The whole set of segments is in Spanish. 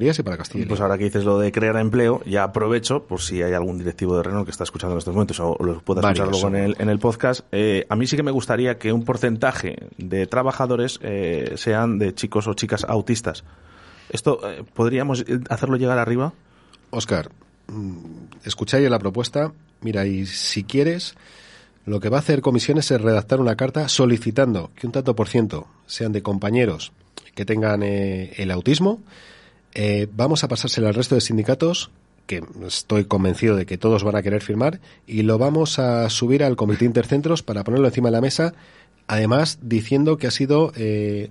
y para Castilla. Pues ahora que dices lo de crear empleo, ya aprovecho, por si hay algún directivo de Renault que está escuchando en estos momentos o lo pueda escuchar luego en el, en el podcast, eh, a mí sí que me gustaría que un porcentaje de trabajadores eh, sean de chicos o chicas autistas. ¿Esto eh, podríamos hacerlo llegar arriba? Oscar, mm, escucháis la propuesta. Mira, y si quieres, lo que va a hacer comisiones es redactar una carta solicitando que un tanto por ciento sean de compañeros que tengan el autismo eh, vamos a pasárselo al resto de sindicatos que estoy convencido de que todos van a querer firmar y lo vamos a subir al comité intercentros para ponerlo encima de la mesa, además diciendo que ha sido eh,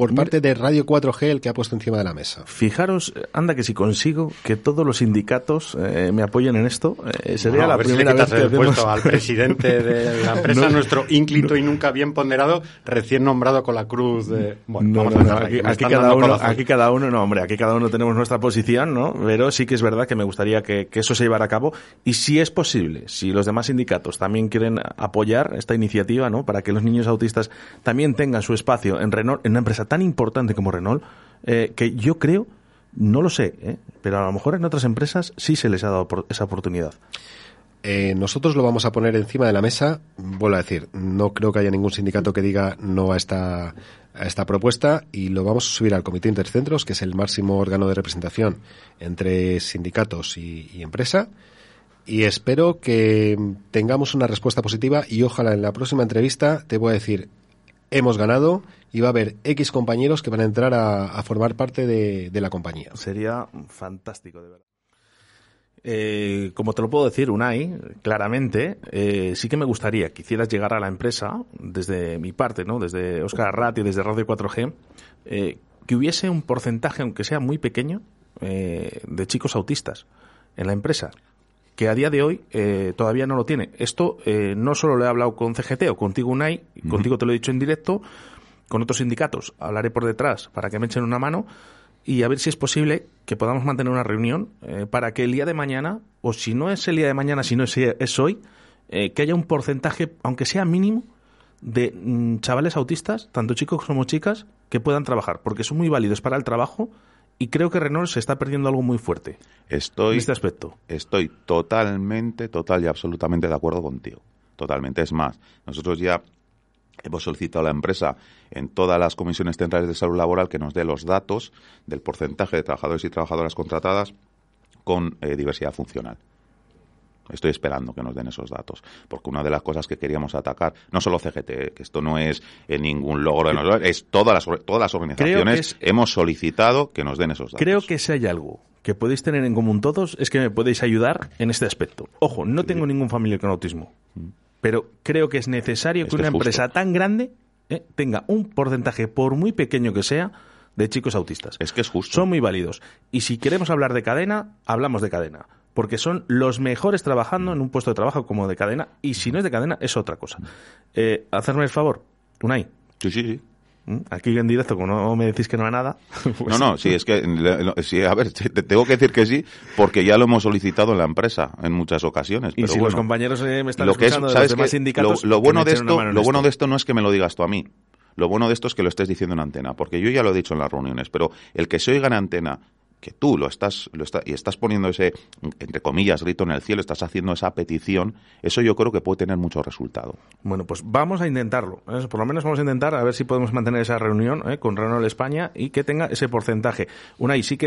por parte de Radio 4G el que ha puesto encima de la mesa. Fijaros, anda que si consigo que todos los sindicatos eh, me apoyen en esto, eh, sería la primera vez que puesto al presidente de la empresa, nuestro ínclito y nunca bien ponderado, recién nombrado con la cruz de... Bueno, aquí, cada uno, aquí cada uno, no, hombre, aquí cada uno tenemos nuestra posición, ¿no? Pero sí que es verdad que me gustaría que, que eso se llevara a cabo y si es posible, si los demás sindicatos también quieren apoyar esta iniciativa, ¿no? Para que los niños autistas también tengan su espacio en Renault, en una empresa tan importante como Renault, eh, que yo creo, no lo sé, eh, pero a lo mejor en otras empresas sí se les ha dado esa oportunidad. Eh, nosotros lo vamos a poner encima de la mesa. Vuelvo a decir, no creo que haya ningún sindicato que diga no a esta, a esta propuesta y lo vamos a subir al Comité Intercentros, que es el máximo órgano de representación entre sindicatos y, y empresa. Y espero que tengamos una respuesta positiva y ojalá en la próxima entrevista te voy a decir, hemos ganado y va a haber X compañeros que van a entrar a, formar parte de, la compañía. Sería fantástico, de verdad. Eh, como te lo puedo decir, Unai, claramente, eh, sí que me gustaría que hicieras llegar a la empresa, desde mi parte, ¿no? desde Oscar Ratti, desde Radio 4G, eh, que hubiese un porcentaje, aunque sea muy pequeño, de chicos autistas en la empresa que a día de hoy eh, todavía no lo tiene. Esto eh, no solo lo he hablado con CGT o contigo UNAI, contigo te lo he dicho en directo, con otros sindicatos hablaré por detrás para que me echen una mano y a ver si es posible que podamos mantener una reunión eh, para que el día de mañana, o si no es el día de mañana, si no es, es hoy, que haya un porcentaje, aunque sea mínimo, de mm, chavales autistas, tanto chicos como chicas, que puedan trabajar, porque son muy válidos para el trabajo y creo que Renault se está perdiendo algo muy fuerte estoy, en este aspecto. Estoy totalmente, total y absolutamente de acuerdo contigo. Totalmente. Es más, nosotros ya hemos solicitado a la empresa en todas las comisiones centrales de salud laboral que nos dé los datos del porcentaje de trabajadores y trabajadoras contratadas con eh, diversidad funcional. Estoy esperando que nos den esos datos, porque una de las cosas que queríamos atacar, no solo CGT, que esto no es en ningún logro de nosotros, es todas las, todas las organizaciones hemos solicitado que nos den esos datos. Creo que si hay algo que podéis tener en común todos es que me podéis ayudar en este aspecto. Ojo, no tengo ningún familiar con autismo, mm. pero creo que es necesario que una empresa tan grande eh, tenga un porcentaje, por muy pequeño que sea, de chicos autistas. Es que es justo. Son muy válidos. Y si queremos hablar de cadena, hablamos de cadena porque son los mejores trabajando en un puesto de trabajo como de cadena, y si no es de cadena, es otra cosa. Eh, hacerme el favor, Unai. Sí, sí, sí. ¿Mm? Aquí en directo, como no me decís que no hay nada. Pues no, no, sí, es que, sí, a ver, te tengo que decir que sí, porque ya lo hemos solicitado en la empresa en muchas ocasiones. y si los compañeros eh, me están lo escuchando de los demás sindicatos, lo, bueno de esto, lo bueno de esto no es que me lo digas tú a mí. Lo bueno de esto es que lo estés diciendo en antena, porque yo ya lo he dicho en las reuniones, pero el que se oiga en antena que tú lo estás, lo está, y estás poniendo ese, entre comillas, grito en el cielo, estás haciendo esa petición, eso yo creo que puede tener mucho resultado. Bueno, pues vamos a intentarlo. ¿eh? Por lo menos vamos a intentar a ver si podemos mantener esa reunión ¿eh? con Renault España y que tenga ese porcentaje. Una y sí que